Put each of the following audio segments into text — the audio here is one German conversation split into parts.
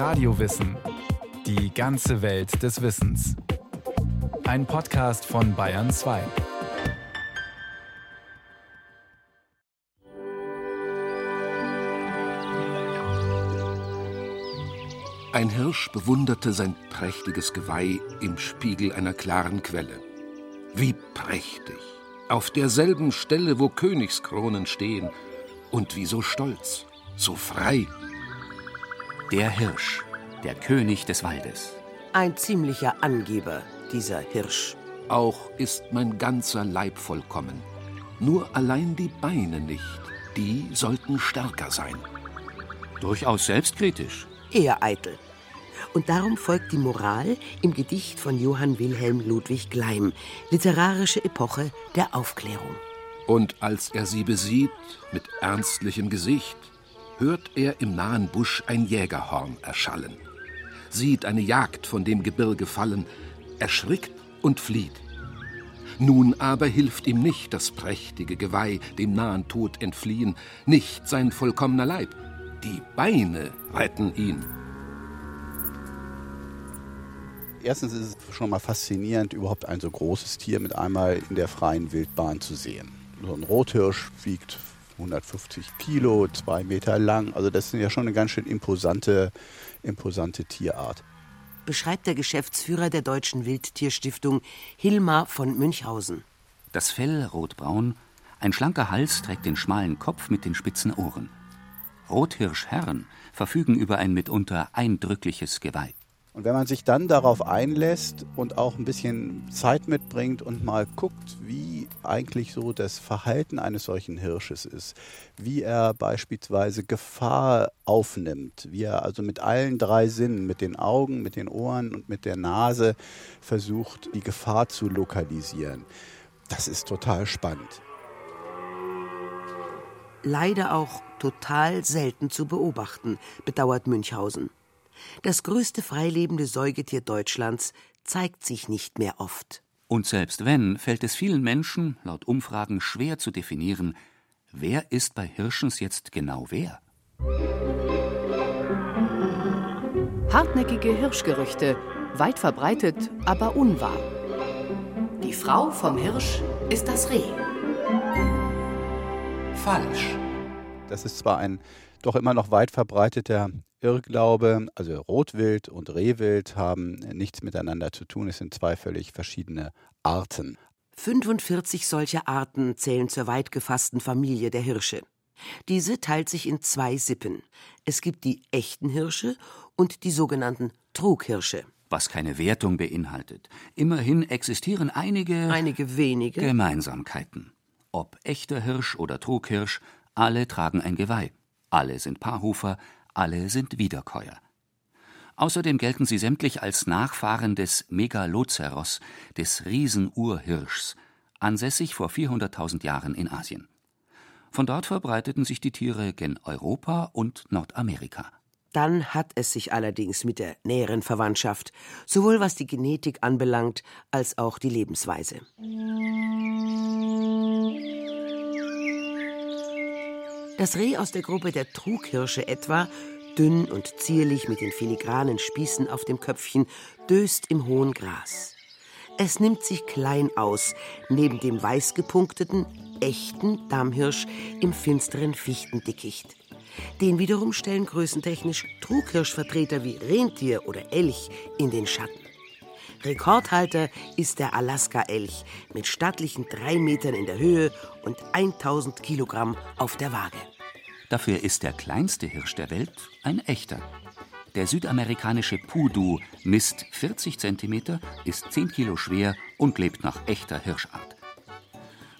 Radiowissen. Die ganze Welt des Wissens. Ein Podcast von Bayern 2. Ein Hirsch bewunderte sein prächtiges Geweih im Spiegel einer klaren Quelle. Wie prächtig! Auf derselben Stelle, wo Königskronen stehen, und wie so stolz, so frei. Der Hirsch, der König des Waldes. Ein ziemlicher Angeber, dieser Hirsch. Auch ist mein ganzer Leib vollkommen. Nur allein die Beine nicht, die sollten stärker sein. Durchaus selbstkritisch. Eher eitel. Und darum folgt die Moral im Gedicht von Johann Wilhelm Ludwig Gleim, literarische Epoche der Aufklärung. Und als er sie besieht, mit ernstlichem Gesicht, hört er im nahen Busch ein Jägerhorn erschallen, sieht eine Jagd von dem Gebirge fallen, erschrickt und flieht. Nun aber hilft ihm nicht das prächtige Geweih, dem nahen Tod entfliehen, nicht sein vollkommener Leib, die Beine retten ihn. Erstens ist es schon mal faszinierend, überhaupt ein so großes Tier mit einmal in der freien Wildbahn zu sehen. So ein Rothirsch wiegt 150 Kilo, zwei Meter lang. Also das ist ja schon eine ganz schön imposante, imposante Tierart. Beschreibt der Geschäftsführer der Deutschen Wildtierstiftung Hilmar von Münchhausen. Das Fell rotbraun, ein schlanker Hals trägt den schmalen Kopf mit den spitzen Ohren. Rothirschherren verfügen über ein mitunter eindrückliches Geweih. Und wenn man sich dann darauf einlässt und auch ein bisschen Zeit mitbringt und mal guckt, wie eigentlich so das Verhalten eines solchen Hirsches ist, wie er beispielsweise Gefahr aufnimmt, wie er also mit allen drei Sinnen, mit den Augen, mit den Ohren und mit der Nase versucht, die Gefahr zu lokalisieren, das ist total spannend. Leider auch total selten zu beobachten, bedauert Münchhausen. Das größte freilebende Säugetier Deutschlands zeigt sich nicht mehr oft. Und selbst wenn, fällt es vielen Menschen, laut Umfragen, schwer zu definieren, wer ist bei Hirschens jetzt genau wer? Hartnäckige Hirschgerüchte, weit verbreitet, aber unwahr. Die Frau vom Hirsch ist das Reh. Falsch. Das ist zwar ein doch immer noch weit verbreiteter Irrglaube, also Rotwild und Rehwild haben nichts miteinander zu tun. Es sind zwei völlig verschiedene Arten. 45 solcher Arten zählen zur weit gefassten Familie der Hirsche. Diese teilt sich in zwei Sippen. Es gibt die echten Hirsche und die sogenannten Trughirsche. Was keine Wertung beinhaltet. Immerhin existieren einige. Einige wenige. Gemeinsamkeiten. Ob echter Hirsch oder Trughirsch, alle tragen ein Geweih. Alle sind Paarhufer, alle sind Wiederkäuer. Außerdem gelten sie sämtlich als Nachfahren des Megaloceros, des Riesenurhirschs, ansässig vor 400.000 Jahren in Asien. Von dort verbreiteten sich die Tiere gen Europa und Nordamerika. Dann hat es sich allerdings mit der näheren Verwandtschaft, sowohl was die Genetik anbelangt, als auch die Lebensweise. Das Reh aus der Gruppe der Trughirsche etwa, dünn und zierlich mit den filigranen Spießen auf dem Köpfchen, döst im hohen Gras. Es nimmt sich klein aus, neben dem weiß gepunkteten, echten Dammhirsch im finsteren Fichtendickicht. Den wiederum stellen größentechnisch Trughirschvertreter wie Rentier oder Elch in den Schatten. Rekordhalter ist der Alaska-Elch mit stattlichen drei Metern in der Höhe und 1000 Kilogramm auf der Waage. Dafür ist der kleinste Hirsch der Welt ein echter. Der südamerikanische Pudu misst 40 cm, ist 10 Kilo schwer und lebt nach echter Hirschart.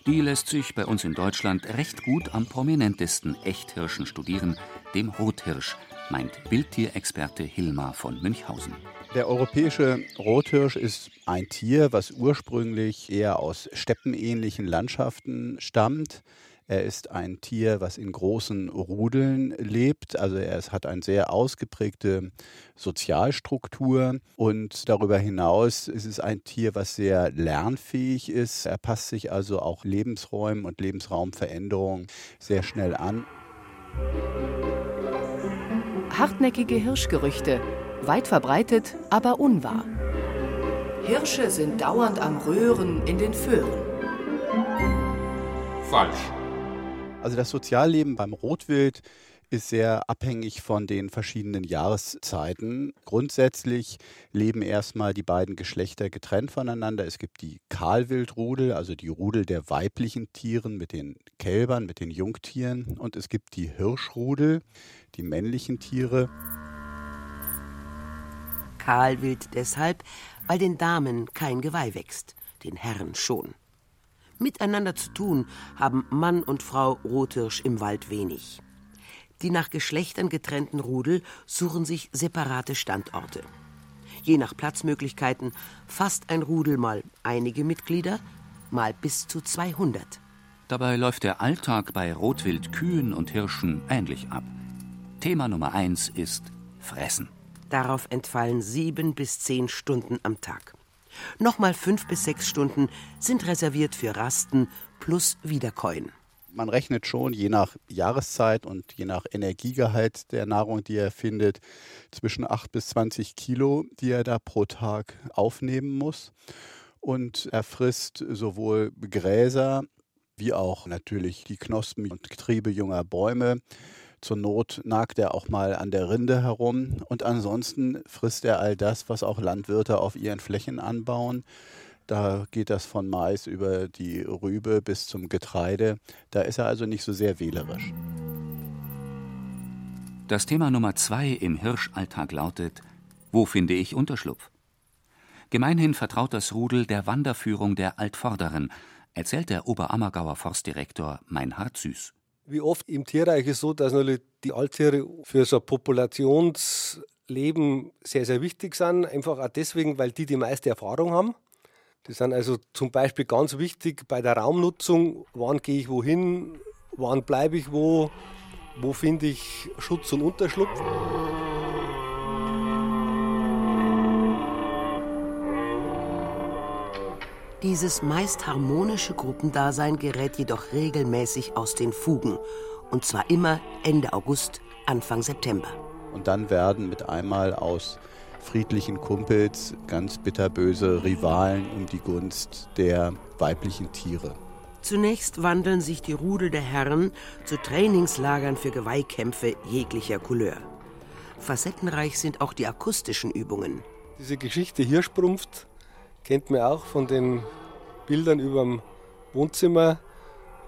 Die lässt sich bei uns in Deutschland recht gut am prominentesten Echthirschen studieren, dem Rothirsch, meint Wildtierexperte Hilmar von Münchhausen. Der europäische Rothirsch ist ein Tier, was ursprünglich eher aus steppenähnlichen Landschaften stammt. Er ist ein Tier, was in großen Rudeln lebt. Also er hat eine sehr ausgeprägte Sozialstruktur. Und darüber hinaus ist es ein Tier, was sehr lernfähig ist. Er passt sich also auch Lebensräumen und Lebensraumveränderungen sehr schnell an. Hartnäckige Hirschgerüchte, weit verbreitet, aber unwahr. Hirsche sind dauernd am Röhren in den Föhren. Falsch. Also das Sozialleben beim Rotwild ist sehr abhängig von den verschiedenen Jahreszeiten. Grundsätzlich leben erstmal die beiden Geschlechter getrennt voneinander. Es gibt die Kahlwildrudel, also die Rudel der weiblichen Tieren mit den Kälbern, mit den Jungtieren. Und es gibt die Hirschrudel, die männlichen Tiere. Kahlwild deshalb, weil den Damen kein Geweih wächst, den Herren schon. Miteinander zu tun haben Mann und Frau Rothirsch im Wald wenig. Die nach Geschlechtern getrennten Rudel suchen sich separate Standorte. Je nach Platzmöglichkeiten fasst ein Rudel mal einige Mitglieder, mal bis zu 200. Dabei läuft der Alltag bei Rotwildkühen und Hirschen ähnlich ab. Thema Nummer eins ist Fressen. Darauf entfallen sieben bis zehn Stunden am Tag. Nochmal fünf bis sechs Stunden sind reserviert für Rasten plus Wiederkäuen man rechnet schon je nach Jahreszeit und je nach Energiegehalt der Nahrung, die er findet, zwischen 8 bis 20 Kilo, die er da pro Tag aufnehmen muss. Und er frisst sowohl Gräser wie auch natürlich die Knospen und Getriebe junger Bäume. Zur Not nagt er auch mal an der Rinde herum. Und ansonsten frisst er all das, was auch Landwirte auf ihren Flächen anbauen. Da geht das von Mais über die Rübe bis zum Getreide. Da ist er also nicht so sehr wählerisch. Das Thema Nummer zwei im Hirschalltag lautet: Wo finde ich Unterschlupf? Gemeinhin vertraut das Rudel der Wanderführung der Altvorderen, erzählt der Oberammergauer Forstdirektor Meinhard Süß. Wie oft im Tierreich ist es so, dass natürlich die Alttiere für so ein Populationsleben sehr, sehr wichtig sind. Einfach auch deswegen, weil die die meiste Erfahrung haben. Die sind also zum Beispiel ganz wichtig bei der Raumnutzung. Wann gehe ich wohin? Wann bleibe ich wo? Wo finde ich Schutz und Unterschlupf? Dieses meist harmonische Gruppendasein gerät jedoch regelmäßig aus den Fugen. Und zwar immer Ende August, Anfang September. Und dann werden mit einmal aus friedlichen Kumpels ganz bitterböse Rivalen um die Gunst der weiblichen Tiere. Zunächst wandeln sich die Rudel der Herren zu Trainingslagern für Geweihkämpfe jeglicher Couleur. Facettenreich sind auch die akustischen Übungen. Diese Geschichte Hirschprumpft kennt man auch von den Bildern über dem Wohnzimmer.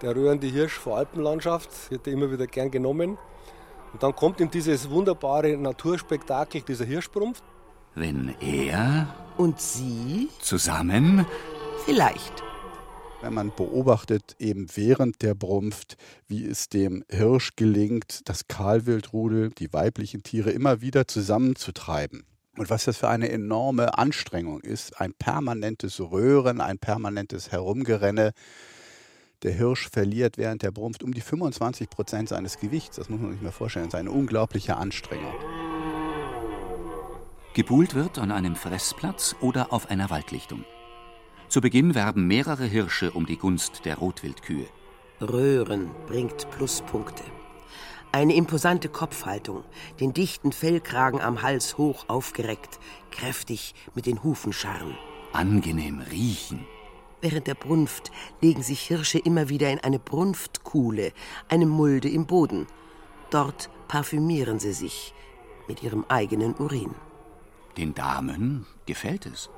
Der rührende Hirsch vor Alpenlandschaft wird immer wieder gern genommen. Und dann kommt ihm dieses wunderbare Naturspektakel dieser Hirschprumpft. Wenn er und sie zusammen vielleicht. Wenn man beobachtet, eben während der Brumpft, wie es dem Hirsch gelingt, das Kahlwildrudel, die weiblichen Tiere immer wieder zusammenzutreiben. Und was das für eine enorme Anstrengung ist, ein permanentes Röhren, ein permanentes Herumgerenne. Der Hirsch verliert während der Brumpft um die 25 Prozent seines Gewichts. Das muss man sich mal vorstellen. Das ist eine unglaubliche Anstrengung. Gebuhlt wird an einem Fressplatz oder auf einer Waldlichtung. Zu Beginn werben mehrere Hirsche um die Gunst der Rotwildkühe. Röhren bringt Pluspunkte. Eine imposante Kopfhaltung, den dichten Fellkragen am Hals hoch aufgereckt, kräftig mit den Hufen scharren. Angenehm riechen. Während der Brunft legen sich Hirsche immer wieder in eine Brunftkuhle, eine Mulde im Boden. Dort parfümieren sie sich mit ihrem eigenen Urin. Den Damen gefällt es.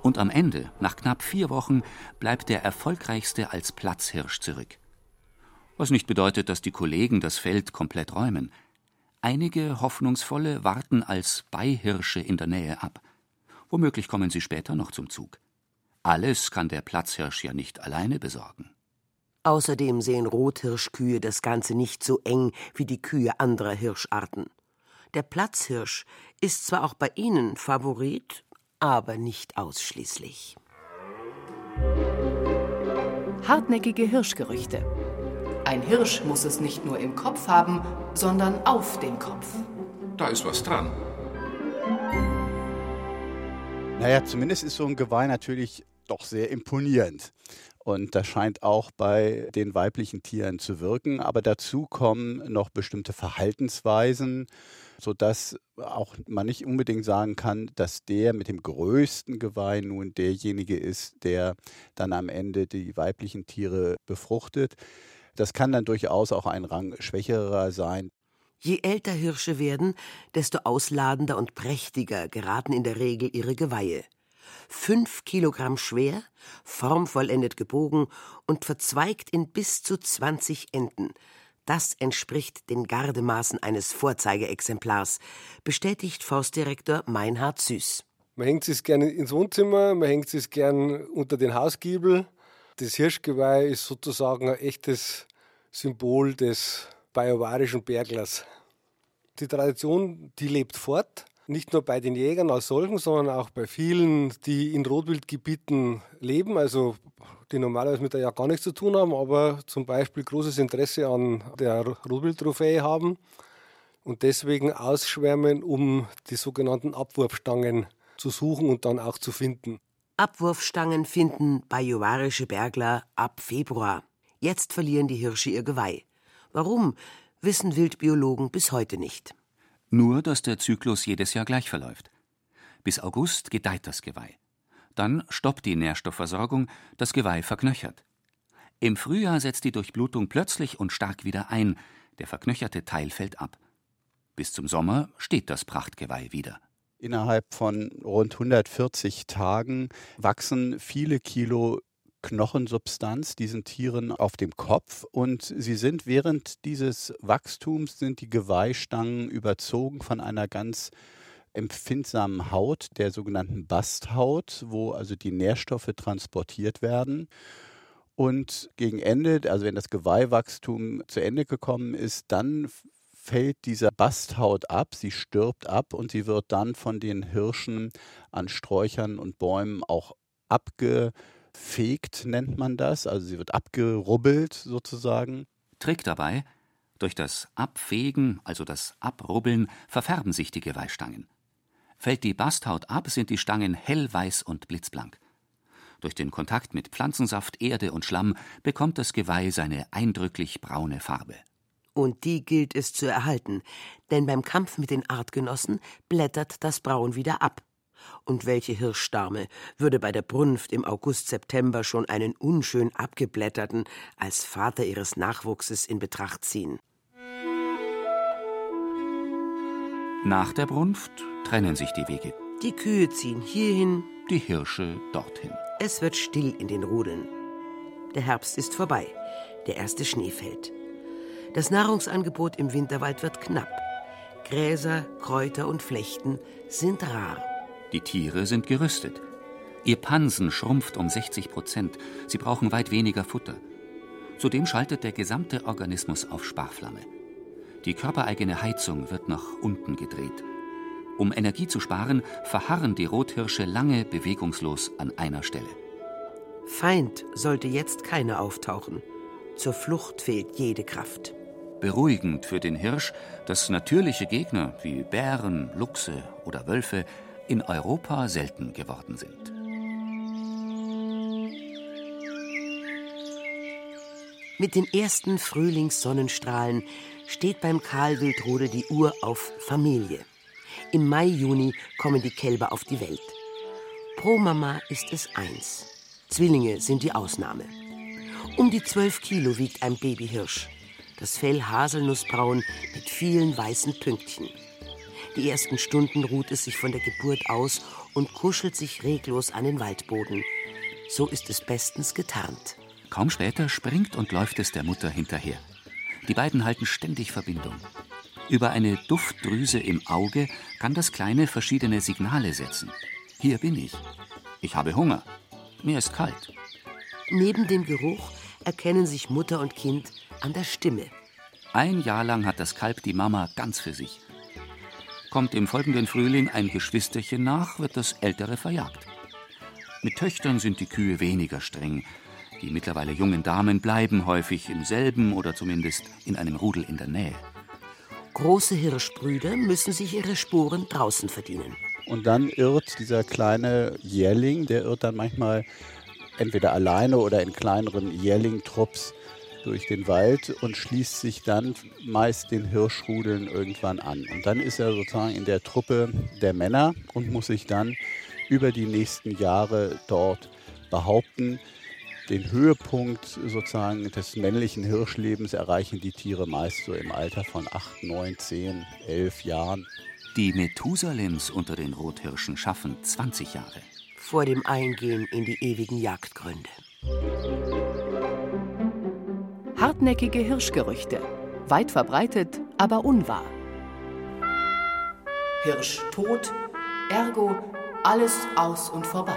Und am Ende, nach knapp vier Wochen, bleibt der erfolgreichste als Platzhirsch zurück. Was nicht bedeutet, dass die Kollegen das Feld komplett räumen. Einige Hoffnungsvolle warten als Beihirsche in der Nähe ab. Womöglich kommen sie später noch zum Zug. Alles kann der Platzhirsch ja nicht alleine besorgen. Außerdem sehen Rothirschkühe das Ganze nicht so eng wie die Kühe anderer Hirscharten. Der Platzhirsch ist zwar auch bei Ihnen Favorit, aber nicht ausschließlich. Hartnäckige Hirschgerüchte. Ein Hirsch muss es nicht nur im Kopf haben, sondern auf dem Kopf. Da ist was dran. Naja, zumindest ist so ein Geweih natürlich doch sehr imponierend. Und das scheint auch bei den weiblichen Tieren zu wirken. Aber dazu kommen noch bestimmte Verhaltensweisen, sodass auch man nicht unbedingt sagen kann, dass der mit dem größten Geweih nun derjenige ist, der dann am Ende die weiblichen Tiere befruchtet. Das kann dann durchaus auch ein Rang schwächerer sein. Je älter Hirsche werden, desto ausladender und prächtiger geraten in der Regel ihre Geweihe fünf Kilogramm schwer, formvollendet gebogen und verzweigt in bis zu 20 Enden. Das entspricht den Gardemaßen eines Vorzeigeexemplars, bestätigt Forstdirektor Meinhard Süß. Man hängt es gerne ins Wohnzimmer, man hängt es gern unter den Hausgiebel. Das Hirschgeweih ist sozusagen ein echtes Symbol des bajuwarischen Berglers. Die Tradition, die lebt fort nicht nur bei den Jägern als solchen, sondern auch bei vielen, die in Rotwildgebieten leben, also die normalerweise mit der Jagd gar nichts zu tun haben, aber zum Beispiel großes Interesse an der Rotwildtrophäe haben und deswegen ausschwärmen, um die sogenannten Abwurfstangen zu suchen und dann auch zu finden. Abwurfstangen finden bajuwarische Bergler ab Februar. Jetzt verlieren die Hirsche ihr Geweih. Warum, wissen Wildbiologen bis heute nicht. Nur, dass der Zyklus jedes Jahr gleich verläuft. Bis August gedeiht das Geweih. Dann stoppt die Nährstoffversorgung, das Geweih verknöchert. Im Frühjahr setzt die Durchblutung plötzlich und stark wieder ein, der verknöcherte Teil fällt ab. Bis zum Sommer steht das Prachtgeweih wieder. Innerhalb von rund 140 Tagen wachsen viele Kilo Knochensubstanz diesen Tieren auf dem Kopf und sie sind während dieses Wachstums sind die Geweihstangen überzogen von einer ganz empfindsamen Haut, der sogenannten Basthaut, wo also die Nährstoffe transportiert werden. Und gegen Ende, also wenn das Geweihwachstum zu Ende gekommen ist, dann fällt diese Basthaut ab, sie stirbt ab und sie wird dann von den Hirschen an Sträuchern und Bäumen auch abge abfegt, nennt man das. Also sie wird abgerubbelt sozusagen. Trick dabei, durch das Abfegen, also das Abrubbeln, verfärben sich die Geweihstangen. Fällt die Basthaut ab, sind die Stangen hellweiß und blitzblank. Durch den Kontakt mit Pflanzensaft, Erde und Schlamm bekommt das Geweih seine eindrücklich braune Farbe. Und die gilt es zu erhalten, denn beim Kampf mit den Artgenossen blättert das Braun wieder ab. Und welche Hirschdame würde bei der Brunft im August-September schon einen unschön abgeblätterten als Vater ihres Nachwuchses in Betracht ziehen? Nach der Brunft trennen sich die Wege. Die Kühe ziehen hierhin, die Hirsche dorthin. Es wird still in den Rudeln. Der Herbst ist vorbei. Der erste Schnee fällt. Das Nahrungsangebot im Winterwald wird knapp. Gräser, Kräuter und Flechten sind rar. Die Tiere sind gerüstet. Ihr Pansen schrumpft um 60 Prozent. Sie brauchen weit weniger Futter. Zudem schaltet der gesamte Organismus auf Sparflamme. Die körpereigene Heizung wird nach unten gedreht. Um Energie zu sparen, verharren die Rothirsche lange bewegungslos an einer Stelle. Feind sollte jetzt keiner auftauchen. Zur Flucht fehlt jede Kraft. Beruhigend für den Hirsch, dass natürliche Gegner wie Bären, Luchse oder Wölfe in Europa selten geworden sind. Mit den ersten Frühlingssonnenstrahlen steht beim Kahlwildrode die Uhr auf Familie. Im Mai, Juni kommen die Kälber auf die Welt. Pro Mama ist es eins. Zwillinge sind die Ausnahme. Um die zwölf Kilo wiegt ein Babyhirsch. Das Fell haselnussbraun mit vielen weißen Pünktchen. Die ersten Stunden ruht es sich von der Geburt aus und kuschelt sich reglos an den Waldboden. So ist es bestens getarnt. Kaum später springt und läuft es der Mutter hinterher. Die beiden halten ständig Verbindung. Über eine Duftdrüse im Auge kann das Kleine verschiedene Signale setzen. Hier bin ich. Ich habe Hunger. Mir ist kalt. Neben dem Geruch erkennen sich Mutter und Kind an der Stimme. Ein Jahr lang hat das Kalb die Mama ganz für sich. Kommt im folgenden Frühling ein Geschwisterchen nach, wird das ältere verjagt. Mit Töchtern sind die Kühe weniger streng. Die mittlerweile jungen Damen bleiben häufig im selben oder zumindest in einem Rudel in der Nähe. Große Hirschbrüder müssen sich ihre Sporen draußen verdienen. Und dann irrt dieser kleine Jährling, der irrt dann manchmal entweder alleine oder in kleineren Jährling-Trupps durch den Wald und schließt sich dann meist den Hirschrudeln irgendwann an. Und dann ist er sozusagen in der Truppe der Männer und muss sich dann über die nächsten Jahre dort behaupten. Den Höhepunkt sozusagen des männlichen Hirschlebens erreichen die Tiere meist so im Alter von 8, 9, 10, 11 Jahren. Die Methusalems unter den Rothirschen schaffen 20 Jahre. Vor dem Eingehen in die ewigen Jagdgründe. Hartnäckige Hirschgerüchte. Weit verbreitet, aber unwahr. Hirsch tot, ergo alles aus und vorbei.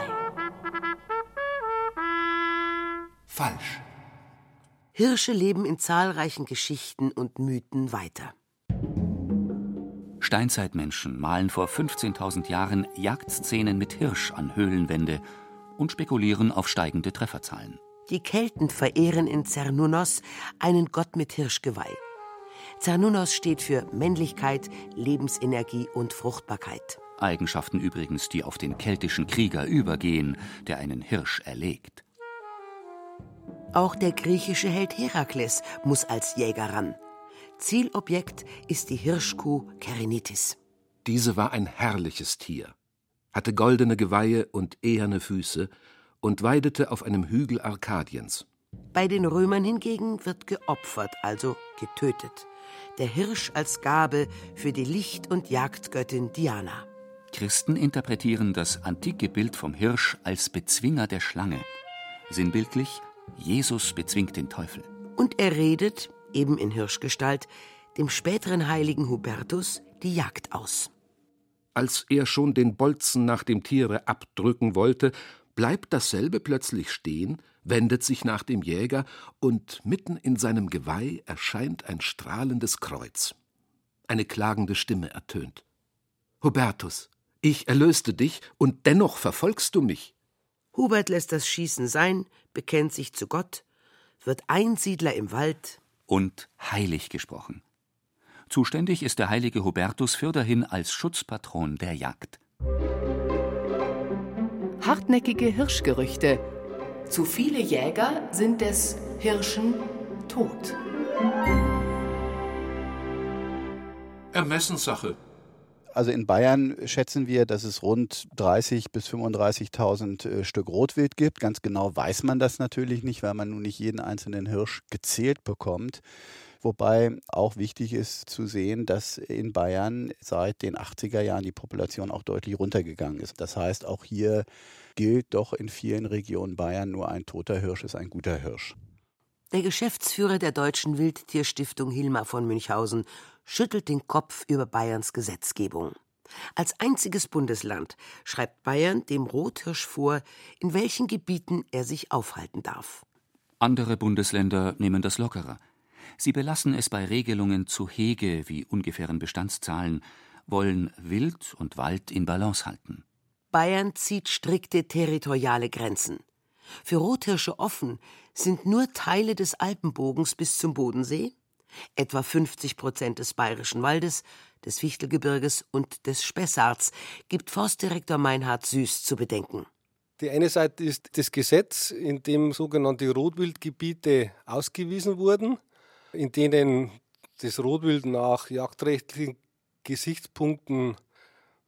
Falsch. Hirsche leben in zahlreichen Geschichten und Mythen weiter. Steinzeitmenschen malen vor 15.000 Jahren Jagdszenen mit Hirsch an Höhlenwände und spekulieren auf steigende Trefferzahlen. Die Kelten verehren in Cernunnos einen Gott mit Hirschgeweih. Cernunnos steht für Männlichkeit, Lebensenergie und Fruchtbarkeit. Eigenschaften übrigens, die auf den keltischen Krieger übergehen, der einen Hirsch erlegt. Auch der griechische Held Herakles muss als Jäger ran. Zielobjekt ist die Hirschkuh Kerenitis. Diese war ein herrliches Tier, hatte goldene Geweihe und eherne Füße und weidete auf einem Hügel Arkadiens. Bei den Römern hingegen wird geopfert, also getötet. Der Hirsch als Gabe für die Licht- und Jagdgöttin Diana. Christen interpretieren das antike Bild vom Hirsch als Bezwinger der Schlange. Sinnbildlich, Jesus bezwingt den Teufel. Und er redet, eben in Hirschgestalt, dem späteren heiligen Hubertus die Jagd aus. Als er schon den Bolzen nach dem Tiere abdrücken wollte, bleibt dasselbe plötzlich stehen, wendet sich nach dem Jäger, und mitten in seinem Geweih erscheint ein strahlendes Kreuz. Eine klagende Stimme ertönt. Hubertus, ich erlöste dich, und dennoch verfolgst du mich. Hubert lässt das Schießen sein, bekennt sich zu Gott, wird Einsiedler im Wald und heilig gesprochen. Zuständig ist der heilige Hubertus fürderhin als Schutzpatron der Jagd. Hartnäckige Hirschgerüchte. Zu viele Jäger sind des Hirschen tot. Ermessenssache. Also in Bayern schätzen wir, dass es rund 30.000 bis 35.000 äh, Stück Rotwild gibt. Ganz genau weiß man das natürlich nicht, weil man nun nicht jeden einzelnen Hirsch gezählt bekommt. Wobei auch wichtig ist zu sehen, dass in Bayern seit den 80er Jahren die Population auch deutlich runtergegangen ist. Das heißt, auch hier gilt doch in vielen Regionen Bayern nur ein toter Hirsch ist ein guter Hirsch. Der Geschäftsführer der Deutschen Wildtierstiftung Hilmar von Münchhausen schüttelt den Kopf über Bayerns Gesetzgebung. Als einziges Bundesland schreibt Bayern dem Rothirsch vor, in welchen Gebieten er sich aufhalten darf. Andere Bundesländer nehmen das lockerer. Sie belassen es bei Regelungen zu Hege wie ungefähren Bestandszahlen, wollen Wild und Wald in Balance halten. Bayern zieht strikte territoriale Grenzen. Für Rothirsche offen sind nur Teile des Alpenbogens bis zum Bodensee, etwa 50 Prozent des Bayerischen Waldes, des Fichtelgebirges und des Spessarts, gibt Forstdirektor Meinhard Süß zu bedenken. Die eine Seite ist das Gesetz, in dem sogenannte Rotwildgebiete ausgewiesen wurden, in denen das Rotwild nach jagdrechtlichen Gesichtspunkten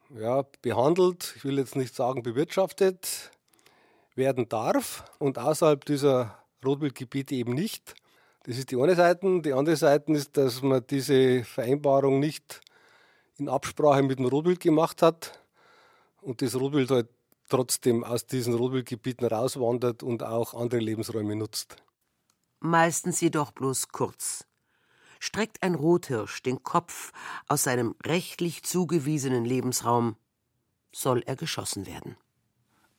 ja, behandelt, ich will jetzt nicht sagen bewirtschaftet werden darf und außerhalb dieser Rotwildgebiete eben nicht. Das ist die eine Seite. Die andere Seite ist, dass man diese Vereinbarung nicht in Absprache mit dem Rotwild gemacht hat und das Rotwild halt trotzdem aus diesen Rotwildgebieten rauswandert und auch andere Lebensräume nutzt. Meistens jedoch bloß kurz. Streckt ein Rothirsch den Kopf aus seinem rechtlich zugewiesenen Lebensraum, soll er geschossen werden.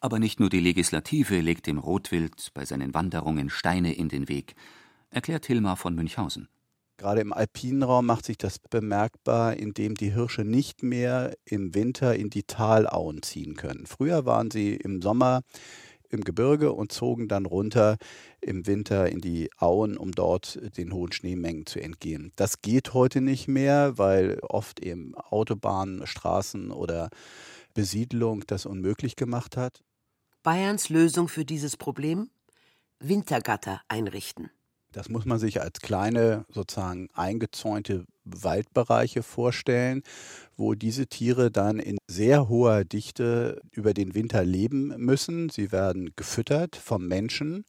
Aber nicht nur die Legislative legt dem Rotwild bei seinen Wanderungen Steine in den Weg, erklärt Hilmar von Münchhausen. Gerade im alpinen Raum macht sich das bemerkbar, indem die Hirsche nicht mehr im Winter in die Talauen ziehen können. Früher waren sie im Sommer im Gebirge und zogen dann runter im Winter in die Auen, um dort den hohen Schneemengen zu entgehen. Das geht heute nicht mehr, weil oft eben Autobahnen, Straßen oder Besiedlung das unmöglich gemacht hat. Bayerns Lösung für dieses Problem? Wintergatter einrichten. Das muss man sich als kleine, sozusagen eingezäunte Waldbereiche vorstellen, wo diese Tiere dann in sehr hoher Dichte über den Winter leben müssen. Sie werden gefüttert vom Menschen.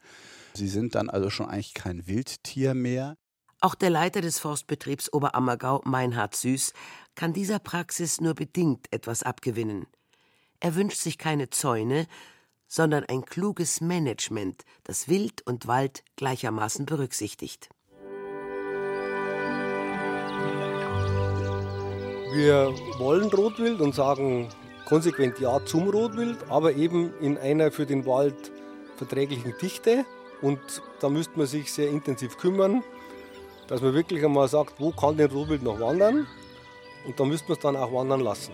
Sie sind dann also schon eigentlich kein Wildtier mehr. Auch der Leiter des Forstbetriebs Oberammergau, Meinhard Süß, kann dieser Praxis nur bedingt etwas abgewinnen. Er wünscht sich keine Zäune, sondern ein kluges Management, das Wild und Wald gleichermaßen berücksichtigt. Wir wollen Rotwild und sagen konsequent Ja zum Rotwild, aber eben in einer für den Wald verträglichen Dichte. Und da müsste man sich sehr intensiv kümmern, dass man wirklich einmal sagt, wo kann denn Rotwild noch wandern? Und da müsste man es dann auch wandern lassen.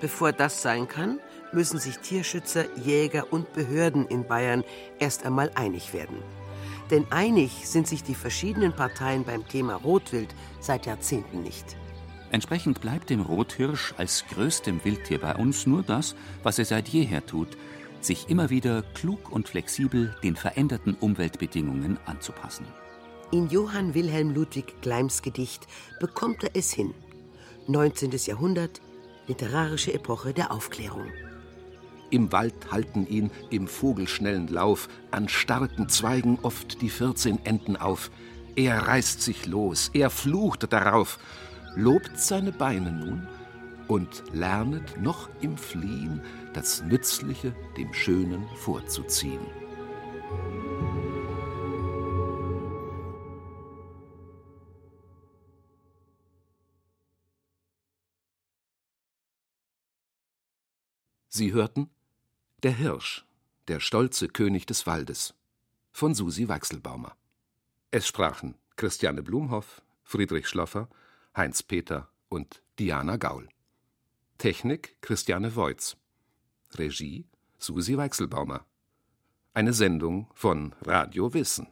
Bevor das sein kann, müssen sich Tierschützer, Jäger und Behörden in Bayern erst einmal einig werden. Denn einig sind sich die verschiedenen Parteien beim Thema Rotwild seit Jahrzehnten nicht. Entsprechend bleibt dem Rothirsch als größtem Wildtier bei uns nur das, was er seit jeher tut, sich immer wieder klug und flexibel den veränderten Umweltbedingungen anzupassen. In Johann Wilhelm Ludwig Gleims Gedicht bekommt er es hin. 19. Jahrhundert, literarische Epoche der Aufklärung. Im Wald halten ihn im vogelschnellen Lauf an starken Zweigen oft die vierzehn Enden auf. Er reißt sich los, er flucht darauf, lobt seine Beine nun und lernet noch im Fliehen das Nützliche dem Schönen vorzuziehen. Sie hörten Der Hirsch, der stolze König des Waldes von Susi Weichselbaumer. Es sprachen Christiane Blumhoff, Friedrich Schloffer, Heinz Peter und Diana Gaul. Technik Christiane Voits. Regie Susi Weichselbaumer. Eine Sendung von Radio Wissen.